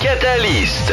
Catalyst.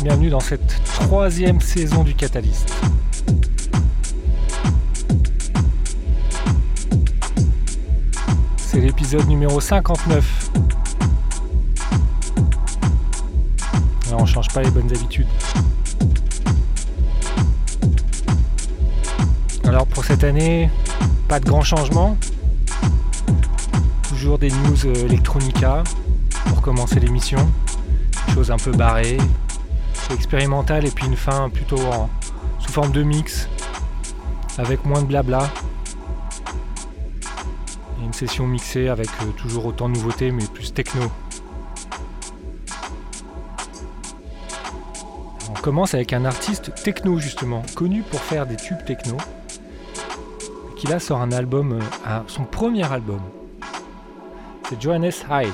Bienvenue dans cette troisième saison du Catalyst. C'est l'épisode numéro 59. Alors on change pas les bonnes habitudes. Alors pour cette année, pas de grands changements. Toujours des news euh, Electronica pour commencer l'émission. Choses un peu barrées, expérimental et puis une fin plutôt sous forme de mix avec moins de blabla. Et une session mixée avec euh, toujours autant de nouveautés mais plus techno. On commence avec un artiste techno justement, connu pour faire des tubes techno, qui là sort un album, euh, son premier album. C'est Johannes Heil.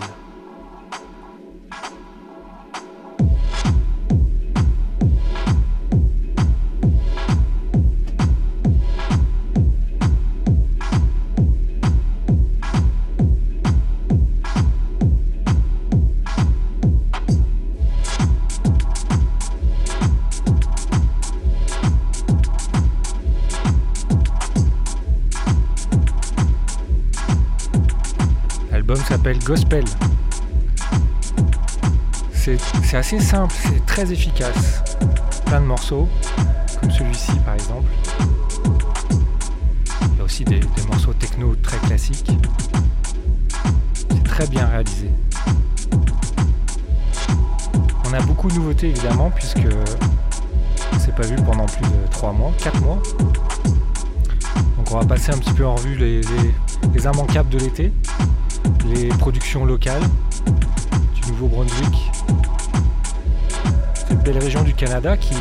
Gospel. C'est assez simple, c'est très efficace. Plein de morceaux, comme celui-ci par exemple. Il y a aussi des, morceaux techno très classiques. C'est très bien réalisé. On a beaucoup de nouveautés évidemment puisque c'est pas vu pendant plus de 3 mois, 4 mois. Donc on va passer un petit peu en revue les, les immanquables de l'été productions locales du Nouveau-Brunswick. Cette belle région du Canada qui,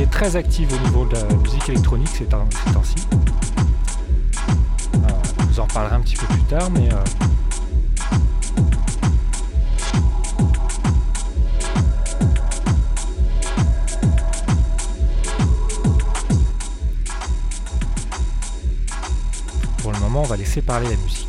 est très active au niveau de la musique électronique ces temps-ci. Euh, je vous en reparlerai un petit peu plus tard, mais euh, pour le moment, on va laisser parler la musique.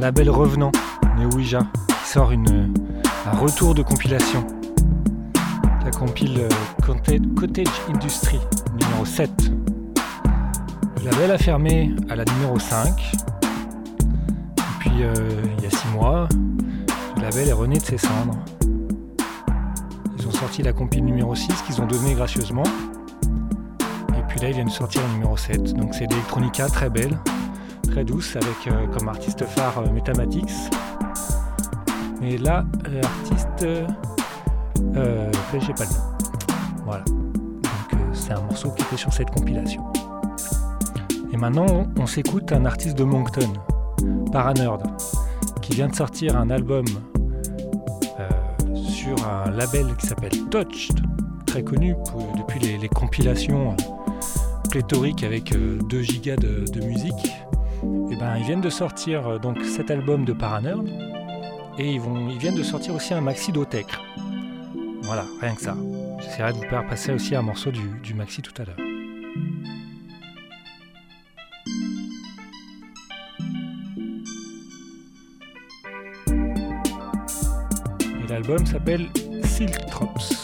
Label revenant, Ouija, qui sort un retour de compilation. La compile euh, Cottage Industry, numéro 7. Le label a fermé à la numéro 5. Et puis euh, il y a 6 mois, le label est rené de ses cendres. Ils ont sorti la compile numéro 6 qu'ils ont donné gracieusement. Et puis là, ils viennent sortir le numéro 7. Donc c'est l'électronica très belle, très douce, avec euh, comme artiste phare euh, Metamatics. Et là, l'artiste. Euh, j'ai pas le nom. Voilà. Donc c'est un morceau qui était sur cette compilation. Et maintenant, on s'écoute un artiste de Moncton, Paranerd, qui vient de sortir un album sur un label qui s'appelle Touched, très connu depuis les, compilations pléthoriques avec 2 gigas de, musique. Et ben, ils viennent de sortir donc cet album de Paranerd et ils, vont, ils viennent de sortir aussi un maxi d'Otech. Voilà, rien que ça. J'essaierai de vous faire passer aussi un morceau du, du maxi tout à l'heure. L'album s'appelle Silk Trops.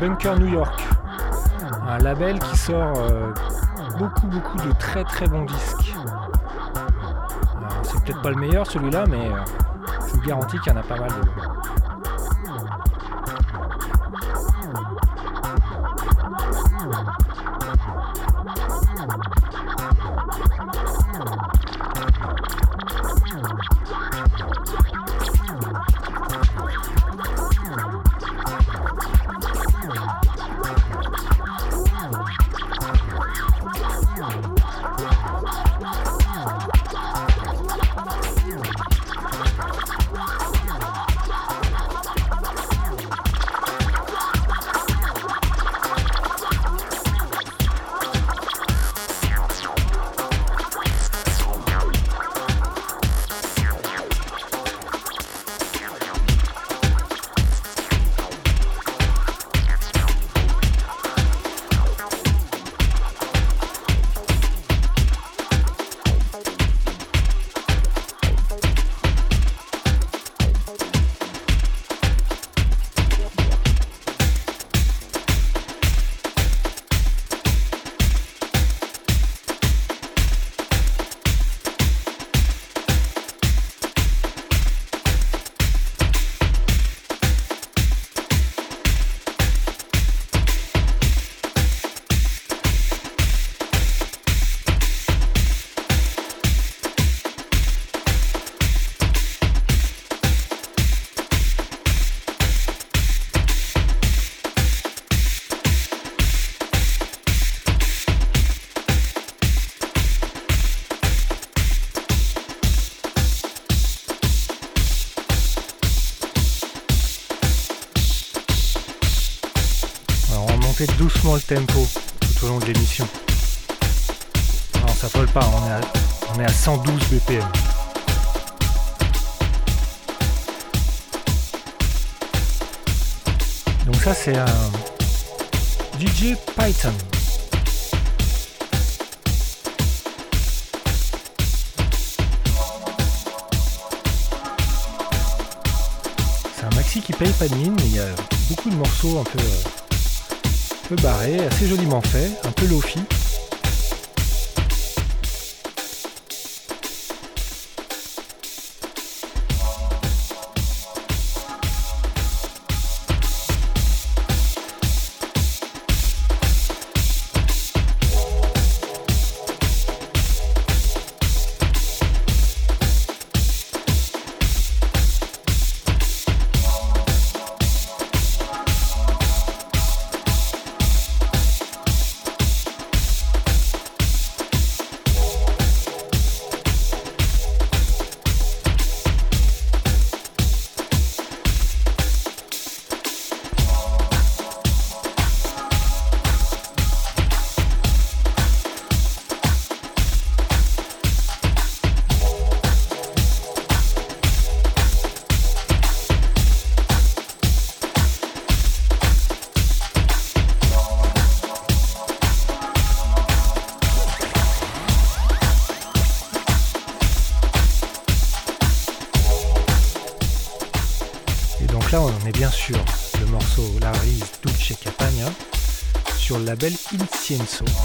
Bunker New York, un label qui sort euh, beaucoup beaucoup de très très bons disques. Euh, c'est peut-être pas le meilleur celui-là, mais euh, je vous garantis qu'il y en a pas mal c'est un DJ Python. C'est un maxi qui paye pas de mine, mais il y a beaucoup de morceaux un peu, euh, peu barrés, assez joliment faits, un peu lofi. Label Incienso.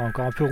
Encore un peu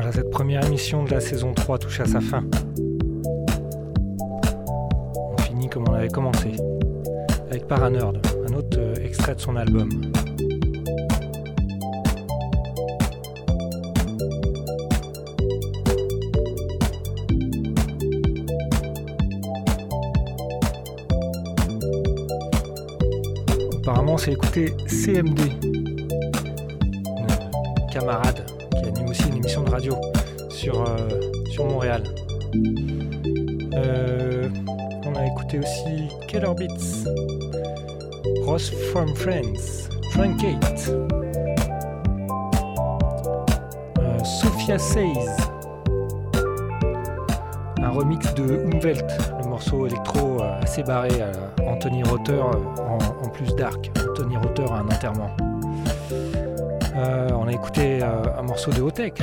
rouillé. de la saison 3 touche à sa fin. On finit comme on avait commencé, avec Paranerd, un autre euh, extrait de son album. Apparemment, c'est écouté CMD, camarade émission radio sur, euh, Montréal. Euh, on a écouté aussi Keller Beats, Ross from Friends, Truncate, euh, Sophia Says, un remix de Umwelt, le morceau électro assez barré à Anthony Rother en, plus dark. Anthony Rother a un enterrement. on a écouté un morceau de Hotech,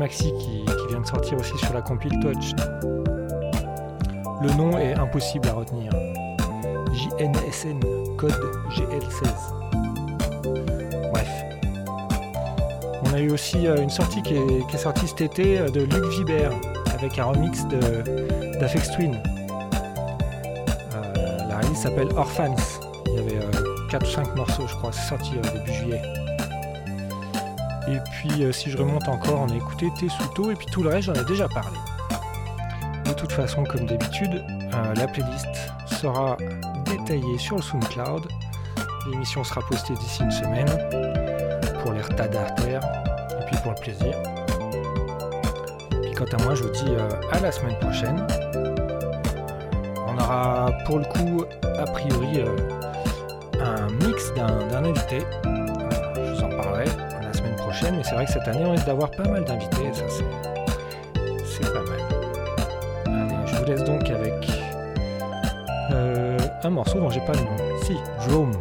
maxi qui, vient de sortir aussi sur la compile Touch. Le nom est impossible à retenir. JNSN, code GL16. Bref. On a eu aussi euh, une sortie qui est, sortie cet été euh, de Luc Vibert avec un remix d'Afex Twin. Euh, la release s'appelle Orphans. Il y avait 4 ou 5 morceaux, je crois. C'est sorti début juillet. Et puis euh, si je remonte encore, on a écouté Tessuto et puis tout le reste, j'en ai déjà parlé. De toute façon, comme d'habitude, euh, la playlist sera détaillée sur le SoundCloud. L'émission sera postée d'ici une semaine pour les tas d'artères et puis pour le plaisir. Puis quant à moi, je vous dis euh, à la semaine prochaine. On aura pour le coup, a priori, un mix d'un invité mais c'est vrai que cette année on risque d'avoir pas mal d'invités, ça c'est pas mal. Allez, je vous laisse donc avec euh, un morceau dont j'ai pas le nom. Si, Drome.